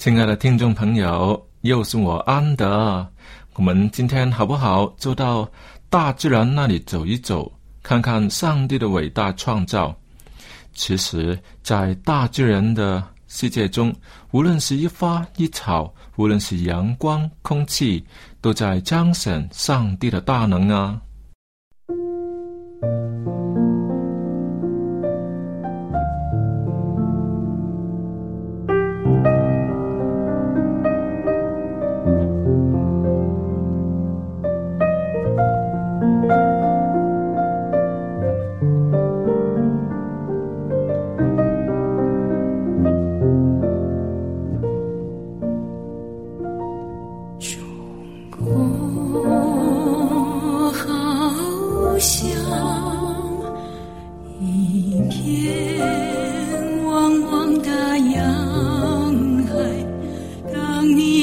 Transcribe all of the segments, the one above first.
亲爱的听众朋友，又是我安德。我们今天好不好就到大自然那里走一走，看看上帝的伟大创造？其实，在大自然的世界中，无论是一花一草，无论是阳光、空气，都在彰显上帝的大能啊！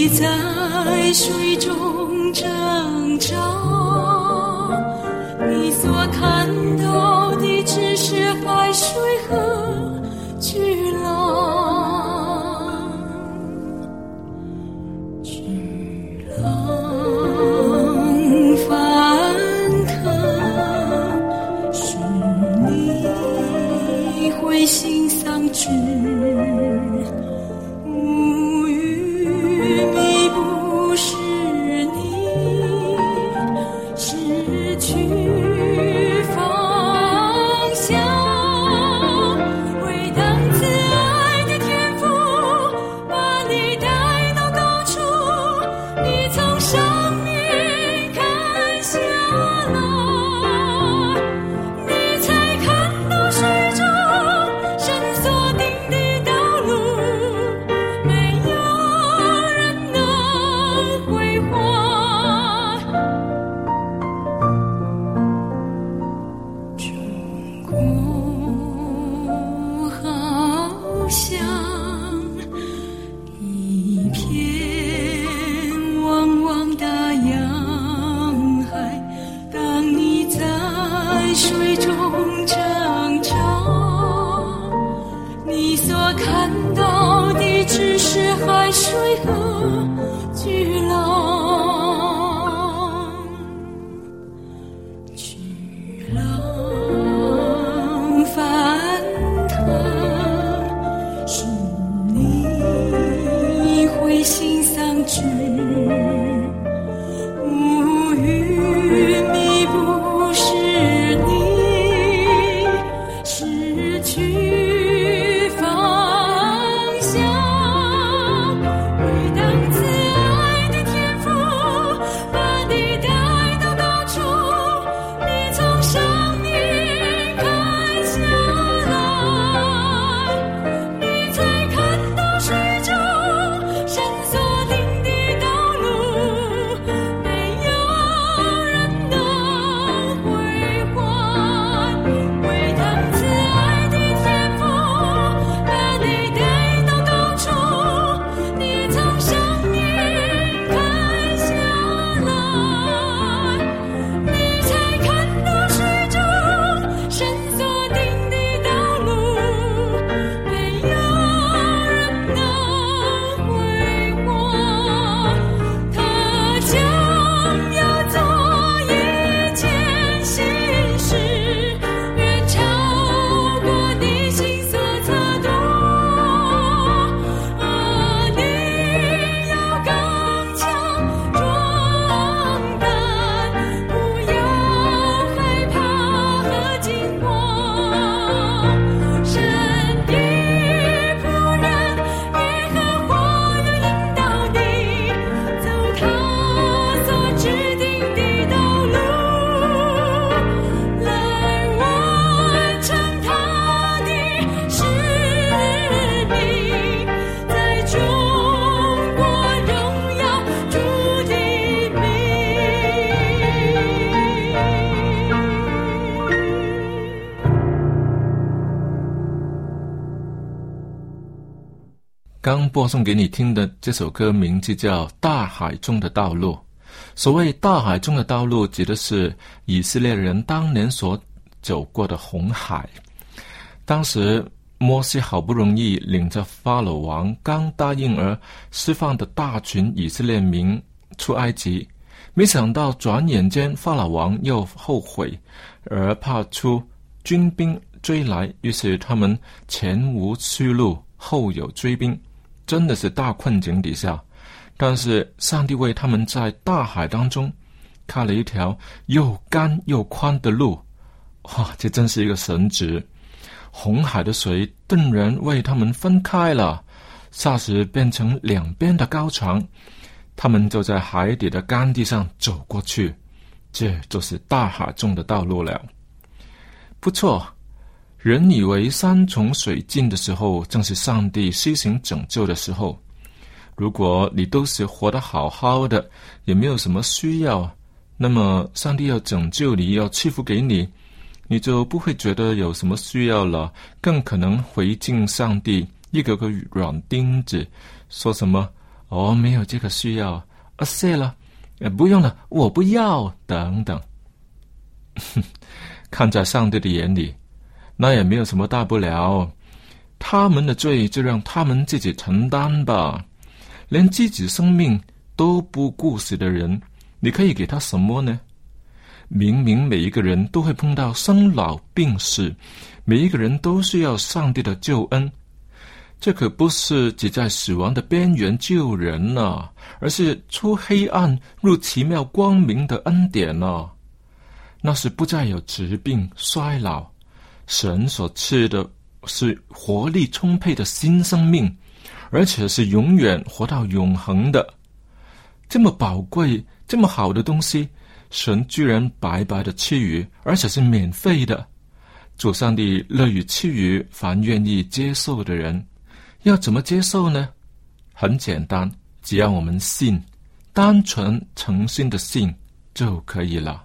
在水中挣扎。刚播送给你听的这首歌名字叫《大海中的道路》。所谓“大海中的道路”，指的是以色列人当年所走过的红海。当时摩西好不容易领着法老王刚答应而释放的大群以色列民出埃及，没想到转眼间法老王又后悔，而怕出军兵追来，于是他们前无去路，后有追兵。真的是大困境底下，但是上帝为他们在大海当中开了一条又干又宽的路，哇！这真是一个神职。红海的水顿然为他们分开了，霎时变成两边的高墙，他们就在海底的干地上走过去，这就是大海中的道路了。不错。人以为山穷水尽的时候，正是上帝施行拯救的时候。如果你都是活得好好的，也没有什么需要，那么上帝要拯救你，要赐福给你，你就不会觉得有什么需要了，更可能回敬上帝一个个软钉子，说什么“哦，没有这个需要啊，谢了，呃不用了，我不要”等等。看在上帝的眼里。那也没有什么大不了，他们的罪就让他们自己承担吧。连自己生命都不顾惜的人，你可以给他什么呢？明明每一个人都会碰到生老病死，每一个人都需要上帝的救恩。这可不是只在死亡的边缘救人呐，而是出黑暗入奇妙光明的恩典呐。那是不再有疾病衰老。神所赐的是活力充沛的新生命，而且是永远活到永恒的。这么宝贵、这么好的东西，神居然白白的赐予，而且是免费的。主上帝乐于赐予凡愿意接受的人。要怎么接受呢？很简单，只要我们信，单纯诚心的信就可以了。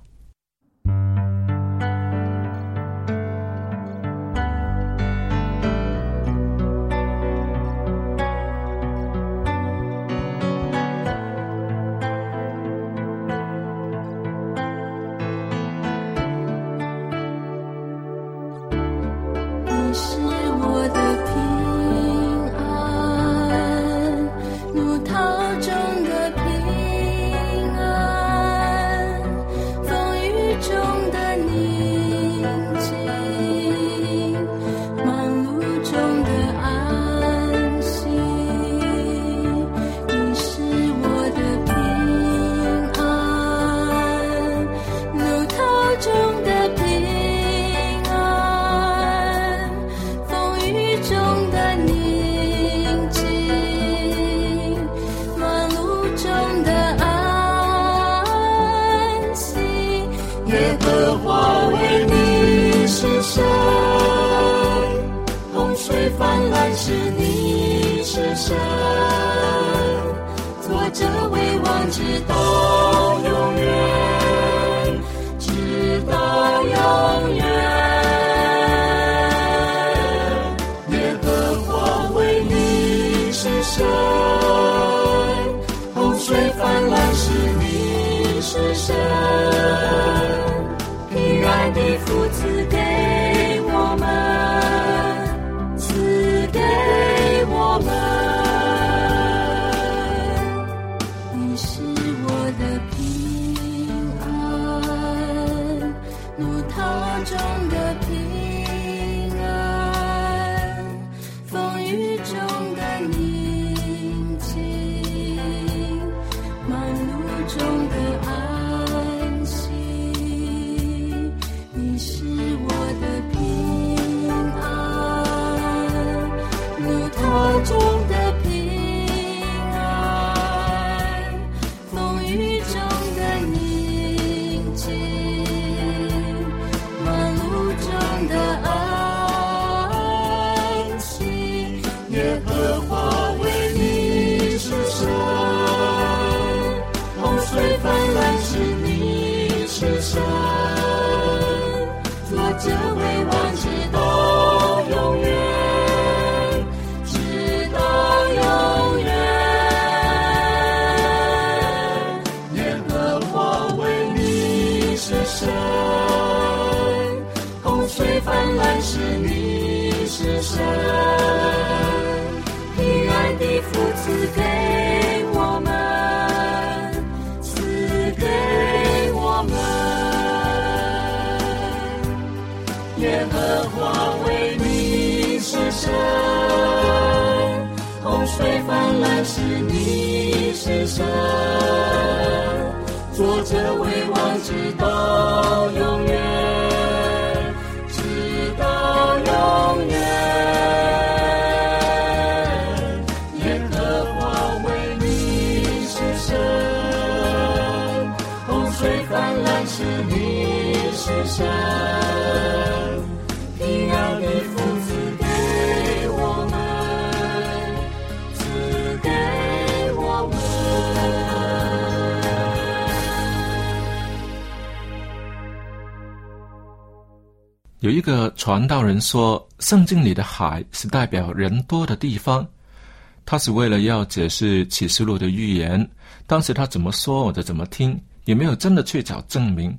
是神，作者为王之道。水泛滥时你是神。坐着为王，直到永远，一个传道人说，圣经里的海是代表人多的地方，他是为了要解释启示录的预言。当时他怎么说，我就怎么听，也没有真的去找证明。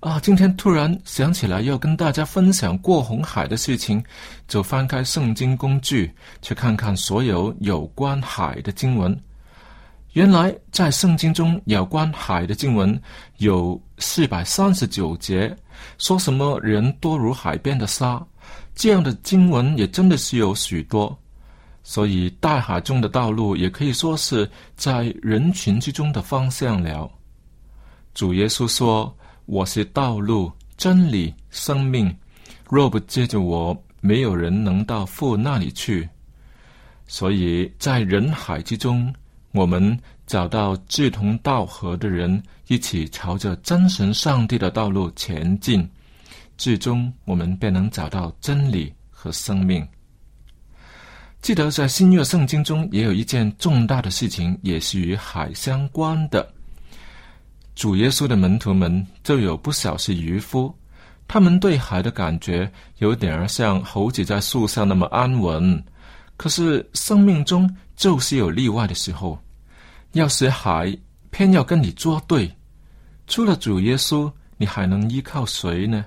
啊，今天突然想起来要跟大家分享过红海的事情，就翻开圣经工具，去看看所有有关海的经文。原来在圣经中有关海的经文有四百三十九节。说什么人多如海边的沙，这样的经文也真的是有许多。所以大海中的道路也可以说是在人群之中的方向了。主耶稣说：“我是道路、真理、生命，若不借着我，没有人能到父那里去。”所以在人海之中，我们找到志同道合的人。一起朝着真神上帝的道路前进，最终我们便能找到真理和生命。记得在新约圣经中也有一件重大的事情，也是与海相关的。主耶稣的门徒们就有不少是渔夫，他们对海的感觉有点儿像猴子在树上那么安稳。可是生命中就是有例外的时候，要是海。偏要跟你作对，除了主耶稣，你还能依靠谁呢？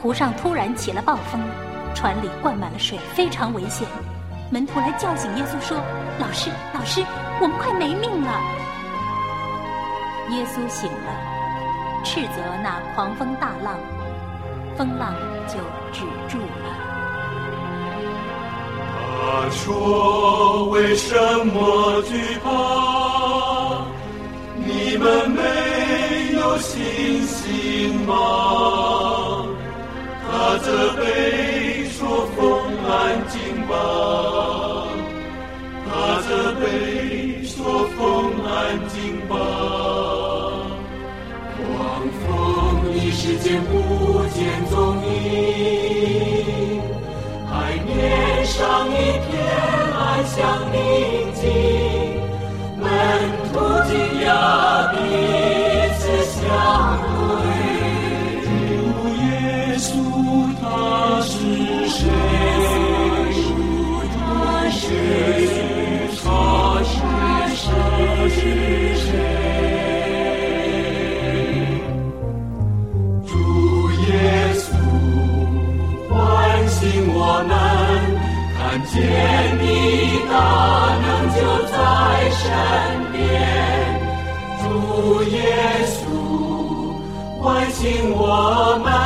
湖上突然起了暴风，船里灌满了水，非常危险。门徒来叫醒耶稣说：“老师，老师，我们快没命了！”耶稣醒了，斥责那狂风大浪，风浪就止住了。他说：“为什么惧怕？你们没。”有信心吗？他责备说风安静吧，他责备说风安静吧。狂风一时间不见踪影，海面上一片安详宁静，门徒惊讶彼此相身边。主耶稣唤醒我们，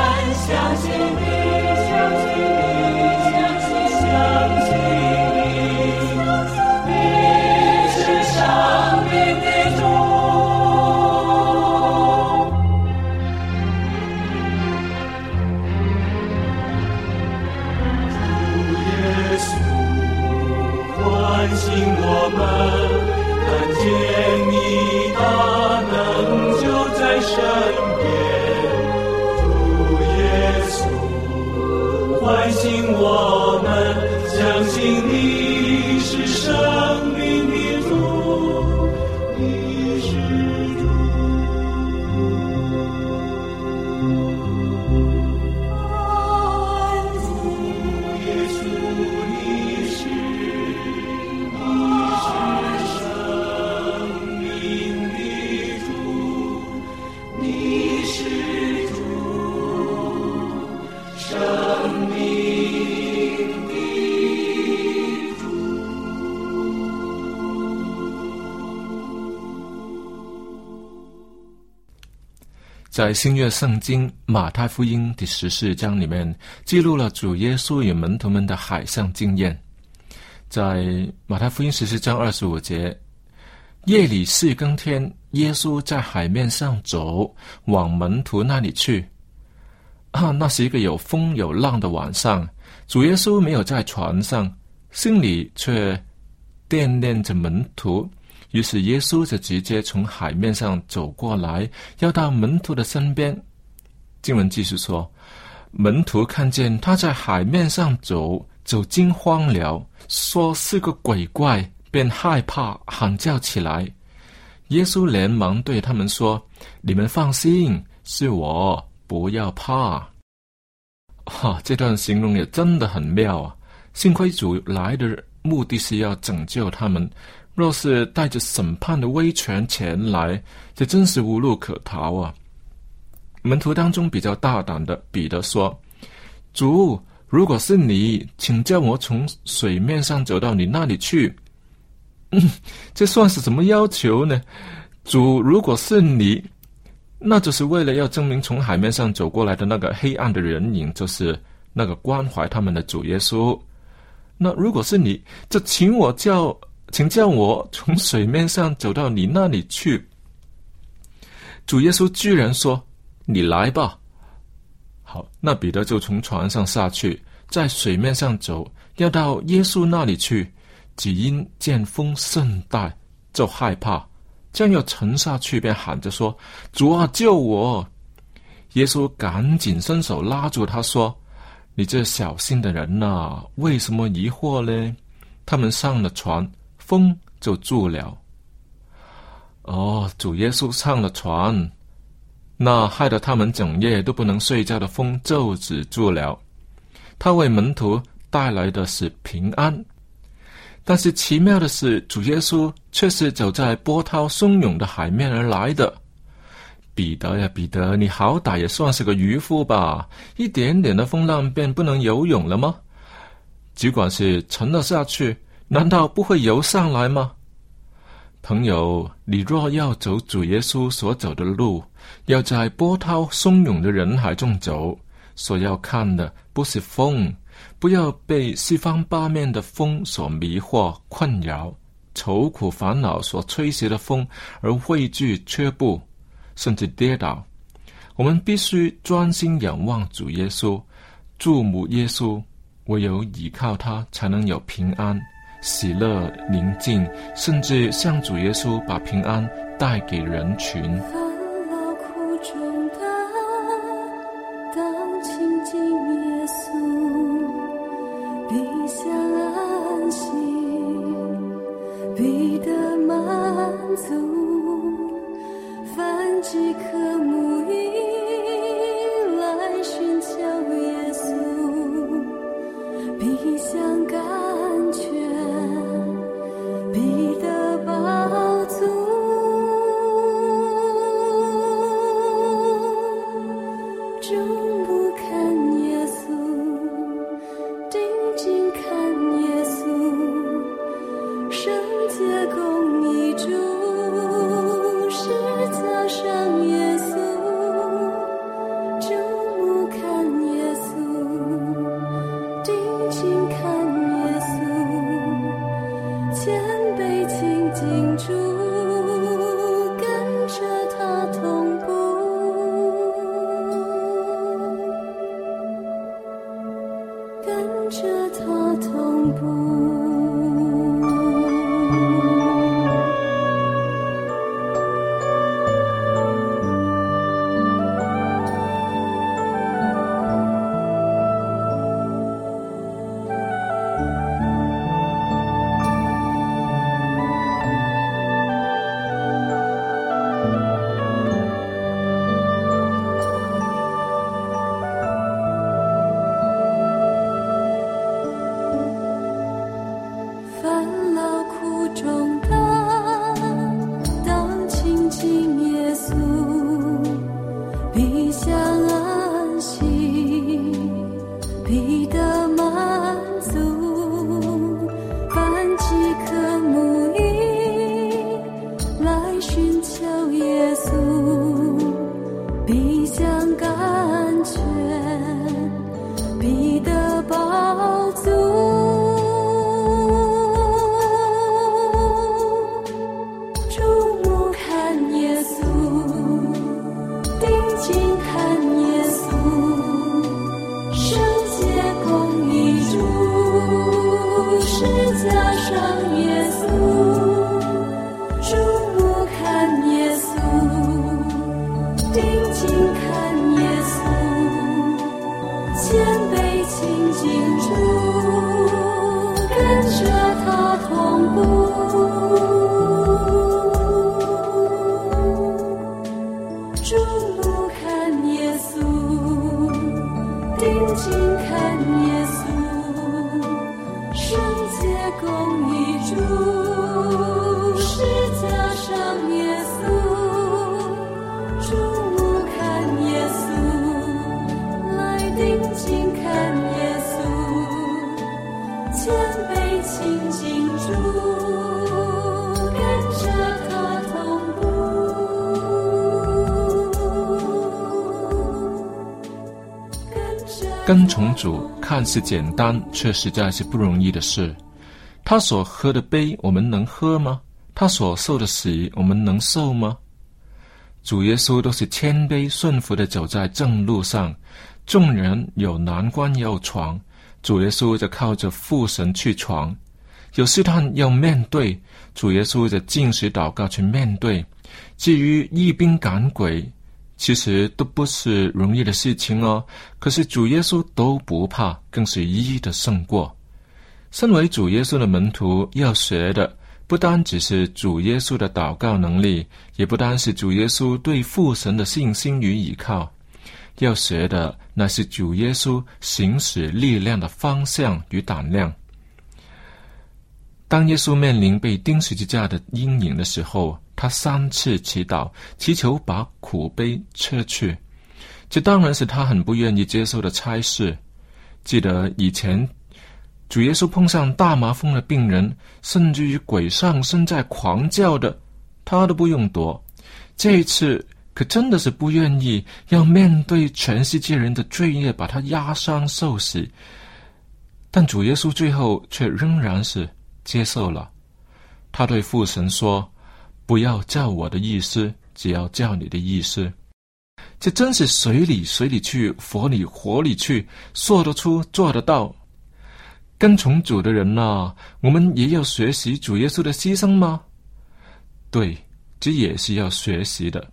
在新约圣经马太福音第十四章里面，记录了主耶稣与门徒们的海上经验。在马太福音十四章二十五节，夜里四更天，耶稣在海面上走，往门徒那里去。啊，那是一个有风有浪的晚上，主耶稣没有在船上，心里却惦念着门徒。于是耶稣就直接从海面上走过来，要到门徒的身边。经文继续说，门徒看见他在海面上走，就惊慌了，说是个鬼怪，便害怕，喊叫起来。耶稣连忙对他们说：“你们放心，是我，不要怕。”哈、这段形容也真的很妙啊！幸亏主来的目的是要拯救他们。若是带着审判的威权前来，这真是无路可逃啊！门徒当中比较大胆的彼得说：“主，如果是你，请叫我从水面上走到你那里去。”，这算是什么要求呢？主，如果是你，那就是为了要证明从海面上走过来的那个黑暗的人影，就是那个关怀他们的主耶稣。那如果是你，就请我叫。请叫我从水面上走到你那里去。主耶稣居然说：“你来吧。”好，那彼得就从船上下去，在水面上走，要到耶稣那里去。只因见风甚大，就害怕，将要沉下去，便喊着说：“主啊，救我！”耶稣赶紧伸手拉住他说：“你这小心的人呐、为什么疑惑呢？”他们上了船。风就住了。哦，主耶稣上了船，那害得他们整夜都不能睡觉的风就止住了。他为门徒带来的是平安，但是奇妙的是，主耶稣却是走在波涛汹涌的海面而来的。彼得呀，彼得，你好歹也算是个渔夫吧？一点点的风浪便不能游泳了吗？只管是沉了下去。难道不会游上来吗？朋友，你若要走主耶稣所走的路，要在波涛汹涌的人海中走，所要看的不是风，不要被四方八面的风所迷惑、困扰，愁苦烦恼所吹袭的风而畏惧却步。甚至跌倒。我们必须专心仰望主耶稣，注目耶稣，唯有依靠他，才能有平安、喜乐、宁静，甚至向主耶稣把平安带给人群。中的，卑亲近主，跟着跟从主看似简单，却实在是不容易的事。他所喝的杯，我们能喝吗？他所受的死，我们能受吗？主耶稣都是谦卑顺服的走在正路上，众人有难关要闯，主耶稣就靠着父神去闯；有试探要面对，主耶稣就进食祷告去面对。至于一兵赶鬼，其实都不是容易的事情哦。可是主耶稣都不怕，更是一一的胜过。身为主耶稣的门徒，要学的不单只是主耶稣的祷告能力，也不单是主耶稣对父神的信心与依靠，要学的那是主耶稣行使力量的方向与胆量。当耶稣面临被钉十字架的阴影的时候，他三次祈祷，祈求把苦悲撤去。这当然是他很不愿意接受的差事。记得以前主耶稣碰上大麻风的病人，甚至于鬼上身在狂叫的，他都不用躲。这一次可真的是不愿意要面对全世界人的罪孽，把他压伤受死。但主耶稣最后却仍然是接受了。他对父神说：“不要照我的意思，只要叫你的意思。这真是水里水里去，火里火里去，说得出，做得到。跟从主的人呐，我们也要学习主耶稣的牺牲吗？对，这也是要学习的。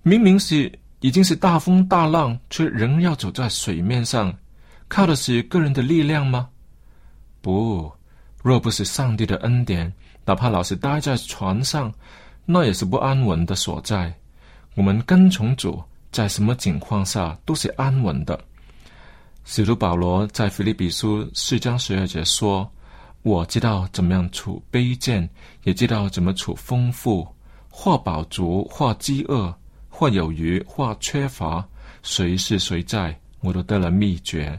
明明是已经是大风大浪，却仍要走在水面上，靠的是个人的力量吗？不，若不是上帝的恩典，哪怕老是待在船上，那也是不安稳的所在。我们跟从主。在什么情况下都是安稳的。使徒保罗在腓立比书四章十二节说：“我知道怎么样处卑贱，也知道怎么处丰富，或饱足，或饥饿，或有余，或缺乏，谁是谁在，我都得了秘诀。”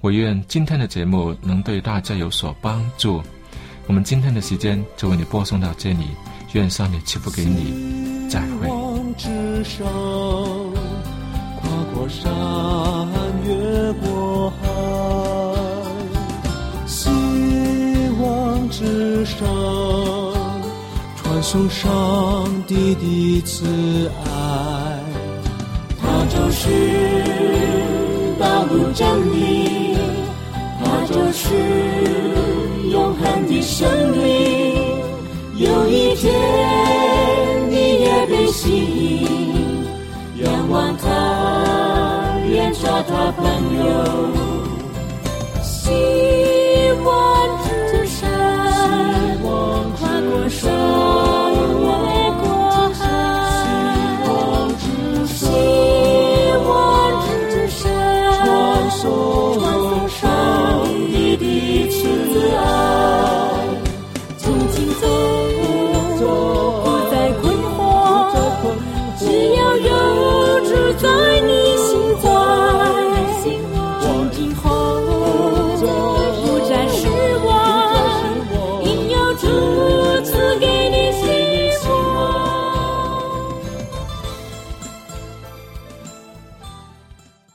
我愿今天的节目能对大家有所帮助。我们今天的时间就为你播送到这里，愿上帝赐福给你，再会。之上，跨过山，越过海，希望之上，传送上帝的慈爱。它就是道路真理，它就是永恒的生命。天，你也被吸引，仰望他，愿做他朋友，希望之山，跨过山。